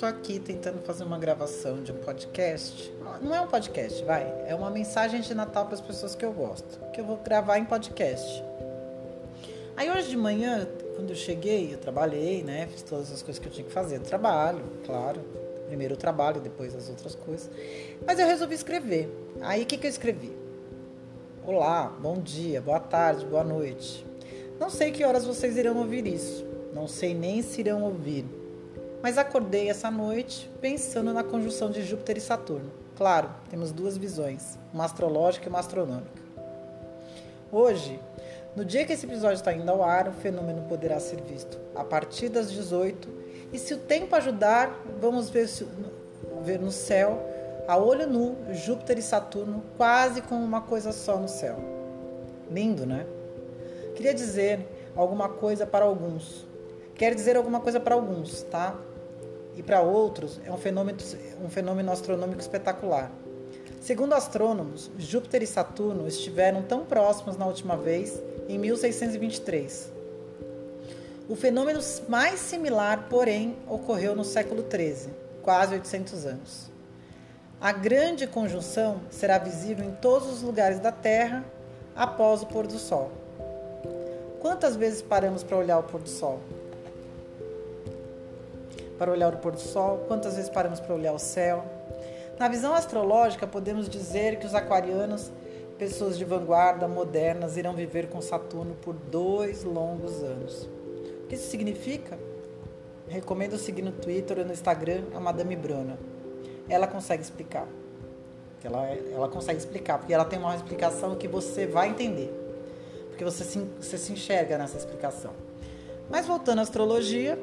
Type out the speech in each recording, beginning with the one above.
tô aqui tentando fazer uma gravação de um podcast. Não é um podcast, vai. É uma mensagem de Natal para as pessoas que eu gosto. Que eu vou gravar em podcast. Aí hoje de manhã, quando eu cheguei, eu trabalhei, né? Fiz todas as coisas que eu tinha que fazer. Trabalho, claro. Primeiro o trabalho, depois as outras coisas. Mas eu resolvi escrever. Aí o que, que eu escrevi? Olá, bom dia, boa tarde, boa noite. Não sei que horas vocês irão ouvir isso. Não sei nem se irão ouvir mas acordei essa noite pensando na conjunção de Júpiter e Saturno. Claro, temos duas visões, uma astrológica e uma astronômica. Hoje, no dia que esse episódio está indo ao ar, o fenômeno poderá ser visto a partir das 18 e se o tempo ajudar, vamos ver, se, ver no céu, a olho nu, Júpiter e Saturno quase como uma coisa só no céu. Lindo, né? Queria dizer alguma coisa para alguns. Quer dizer alguma coisa para alguns, tá? e para outros é um fenômeno, um fenômeno astronômico espetacular. Segundo astrônomos, Júpiter e Saturno estiveram tão próximos na última vez em 1623. O fenômeno mais similar, porém, ocorreu no século XIII, quase 800 anos. A grande conjunção será visível em todos os lugares da Terra após o pôr do Sol. Quantas vezes paramos para olhar o pôr do Sol? para olhar o pôr do sol, quantas vezes paramos para olhar o céu. Na visão astrológica, podemos dizer que os aquarianos, pessoas de vanguarda, modernas, irão viver com Saturno por dois longos anos. O que isso significa? Recomendo seguir no Twitter ou no Instagram a Madame Bruna. Ela consegue explicar. Ela, ela consegue explicar, porque ela tem uma explicação que você vai entender. Porque você se, você se enxerga nessa explicação. Mas voltando à astrologia,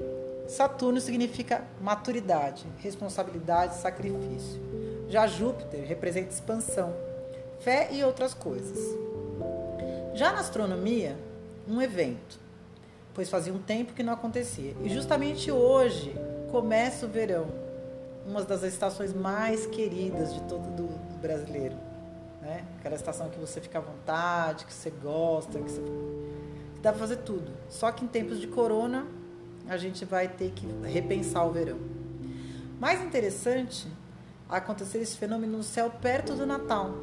Saturno significa maturidade, responsabilidade, sacrifício. Já Júpiter representa expansão, fé e outras coisas. Já na astronomia, um evento, pois fazia um tempo que não acontecia. E justamente hoje começa o verão, uma das estações mais queridas de todo do, do brasileiro. Né? Aquela estação que você fica à vontade, que você gosta, que, você... dá para fazer tudo. Só que em tempos de corona a gente vai ter que repensar o verão. Mais interessante acontecer esse fenômeno no céu perto do Natal.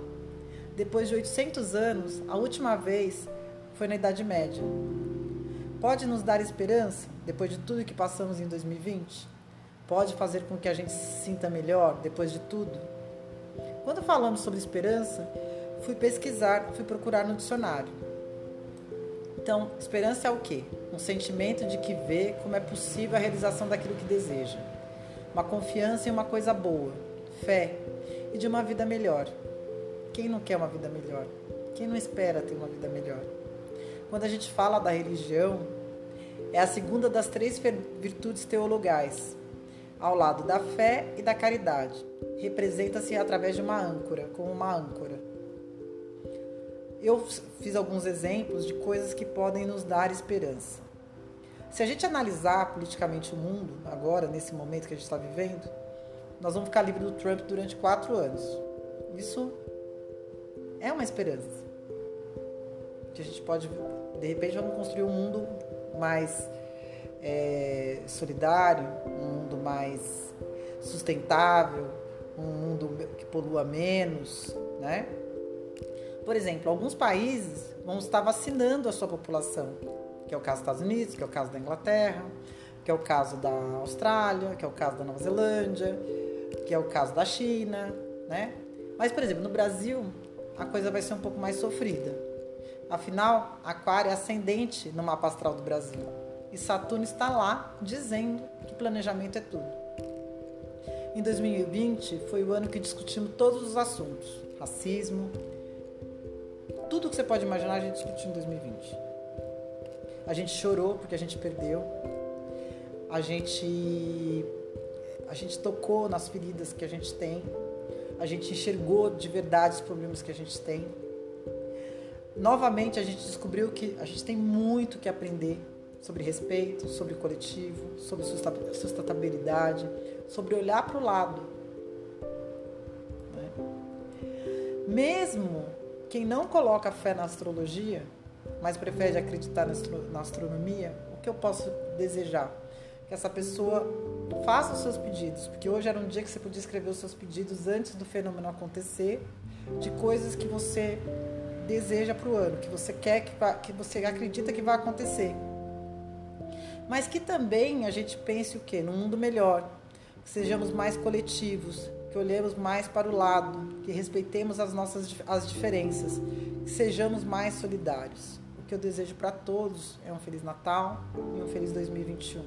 Depois de 800 anos, a última vez foi na Idade Média. Pode nos dar esperança depois de tudo que passamos em 2020? Pode fazer com que a gente se sinta melhor depois de tudo? Quando falamos sobre esperança, fui pesquisar, fui procurar no dicionário. Então, esperança é o quê? Um sentimento de que vê como é possível a realização daquilo que deseja. Uma confiança em uma coisa boa, fé e de uma vida melhor. Quem não quer uma vida melhor? Quem não espera ter uma vida melhor? Quando a gente fala da religião, é a segunda das três virtudes teologais, ao lado da fé e da caridade. Representa-se através de uma âncora, como uma âncora eu fiz alguns exemplos de coisas que podem nos dar esperança. Se a gente analisar politicamente o mundo, agora, nesse momento que a gente está vivendo, nós vamos ficar livre do Trump durante quatro anos. Isso é uma esperança. Que a gente pode, de repente, vamos construir um mundo mais é, solidário, um mundo mais sustentável, um mundo que polua menos, né? Por exemplo, alguns países vão estar vacinando a sua população, que é o caso dos Estados Unidos, que é o caso da Inglaterra, que é o caso da Austrália, que é o caso da Nova Zelândia, que é o caso da China, né? Mas, por exemplo, no Brasil, a coisa vai ser um pouco mais sofrida. Afinal, Aquário é ascendente no mapa astral do Brasil. E Saturno está lá dizendo que planejamento é tudo. Em 2020 foi o ano que discutimos todos os assuntos: racismo, tudo que você pode imaginar a gente discutiu em 2020. A gente chorou porque a gente perdeu. A gente a gente tocou nas feridas que a gente tem. A gente enxergou de verdade os problemas que a gente tem. Novamente a gente descobriu que a gente tem muito que aprender sobre respeito, sobre coletivo, sobre sustentabilidade, sobre olhar para o lado. Né? Mesmo quem não coloca fé na astrologia, mas prefere acreditar na astronomia, o que eu posso desejar? Que essa pessoa faça os seus pedidos, porque hoje era um dia que você podia escrever os seus pedidos antes do fenômeno acontecer, de coisas que você deseja para o ano, que você quer que, que você acredita que vai acontecer. Mas que também a gente pense o quê? Num mundo melhor, que sejamos mais coletivos, que olhemos mais para o lado, que respeitemos as nossas as diferenças, que sejamos mais solidários. O que eu desejo para todos é um feliz Natal e um feliz 2021.